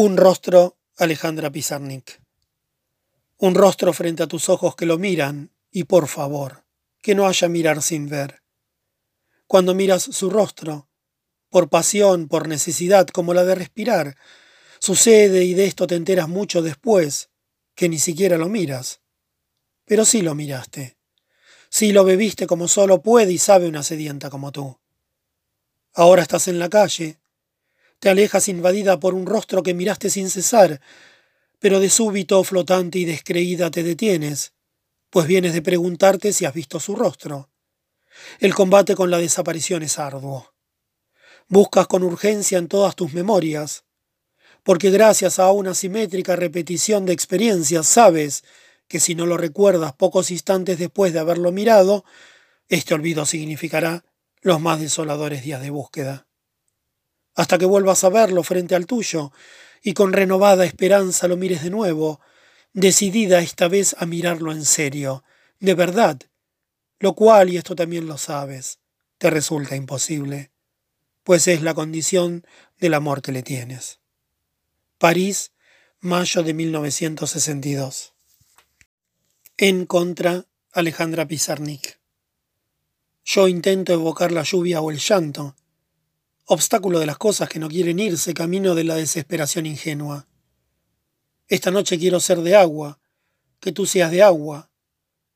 Un rostro, Alejandra Pizarnik. Un rostro frente a tus ojos que lo miran, y por favor, que no haya mirar sin ver. Cuando miras su rostro, por pasión, por necesidad como la de respirar, sucede y de esto te enteras mucho después, que ni siquiera lo miras. Pero sí lo miraste. Sí lo bebiste como solo puede y sabe una sedienta como tú. Ahora estás en la calle, te alejas invadida por un rostro que miraste sin cesar, pero de súbito, flotante y descreída te detienes, pues vienes de preguntarte si has visto su rostro. El combate con la desaparición es arduo. Buscas con urgencia en todas tus memorias, porque gracias a una simétrica repetición de experiencias sabes que si no lo recuerdas pocos instantes después de haberlo mirado, este olvido significará los más desoladores días de búsqueda. Hasta que vuelvas a verlo frente al tuyo y con renovada esperanza lo mires de nuevo, decidida esta vez a mirarlo en serio, de verdad, lo cual, y esto también lo sabes, te resulta imposible, pues es la condición del amor que le tienes. París, mayo de 1962. En contra, Alejandra Pizarnik. Yo intento evocar la lluvia o el llanto, obstáculo de las cosas que no quieren irse, camino de la desesperación ingenua. Esta noche quiero ser de agua, que tú seas de agua,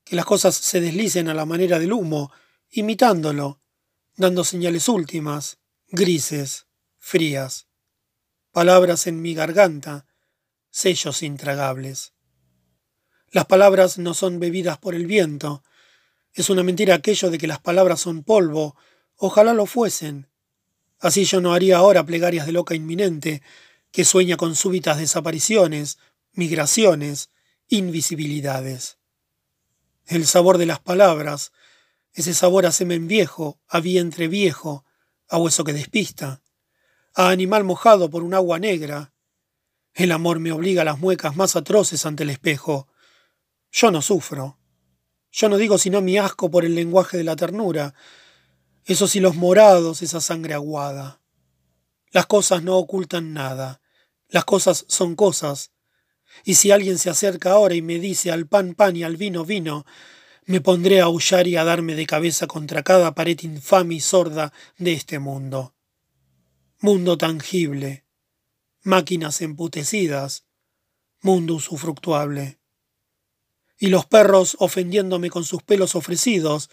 que las cosas se deslicen a la manera del humo, imitándolo, dando señales últimas, grises, frías, palabras en mi garganta, sellos intragables. Las palabras no son bebidas por el viento. Es una mentira aquello de que las palabras son polvo. Ojalá lo fuesen. Así yo no haría ahora plegarias de loca inminente, que sueña con súbitas desapariciones, migraciones, invisibilidades. El sabor de las palabras, ese sabor a semen viejo, a vientre viejo, a hueso que despista, a animal mojado por un agua negra. El amor me obliga a las muecas más atroces ante el espejo, yo no sufro. Yo no digo sino mi asco por el lenguaje de la ternura, esos hilos morados, esa sangre aguada. Las cosas no ocultan nada, las cosas son cosas, y si alguien se acerca ahora y me dice al pan pan y al vino vino, me pondré a aullar y a darme de cabeza contra cada pared infame y sorda de este mundo. Mundo tangible, máquinas emputecidas, mundo usufructuable. Y los perros ofendiéndome con sus pelos ofrecidos,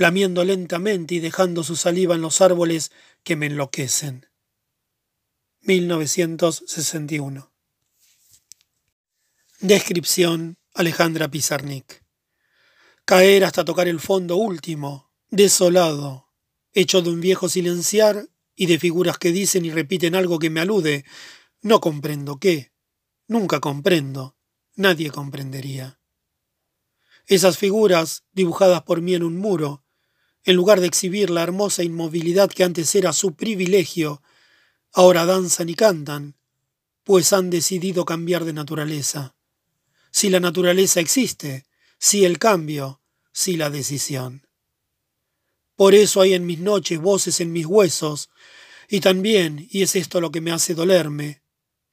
lamiendo lentamente y dejando su saliva en los árboles que me enloquecen. 1961 Descripción Alejandra Pizarnik Caer hasta tocar el fondo último, desolado, hecho de un viejo silenciar y de figuras que dicen y repiten algo que me alude. No comprendo qué. Nunca comprendo. Nadie comprendería. Esas figuras, dibujadas por mí en un muro, en lugar de exhibir la hermosa inmovilidad que antes era su privilegio, ahora danzan y cantan, pues han decidido cambiar de naturaleza. Si la naturaleza existe, si el cambio, si la decisión. Por eso hay en mis noches voces en mis huesos, y también, y es esto lo que me hace dolerme,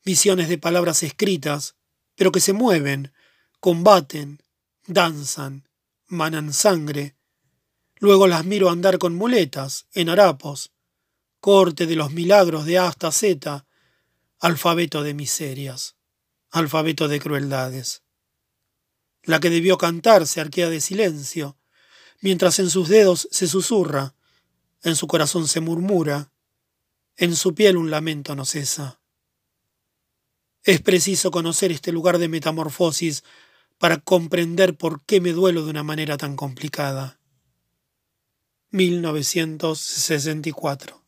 visiones de palabras escritas, pero que se mueven, combaten, danzan, manan sangre. Luego las miro andar con muletas, en harapos, corte de los milagros de A hasta Z, alfabeto de miserias, alfabeto de crueldades. La que debió cantar se arquea de silencio, mientras en sus dedos se susurra, en su corazón se murmura, en su piel un lamento no cesa. Es preciso conocer este lugar de metamorfosis para comprender por qué me duelo de una manera tan complicada. 1964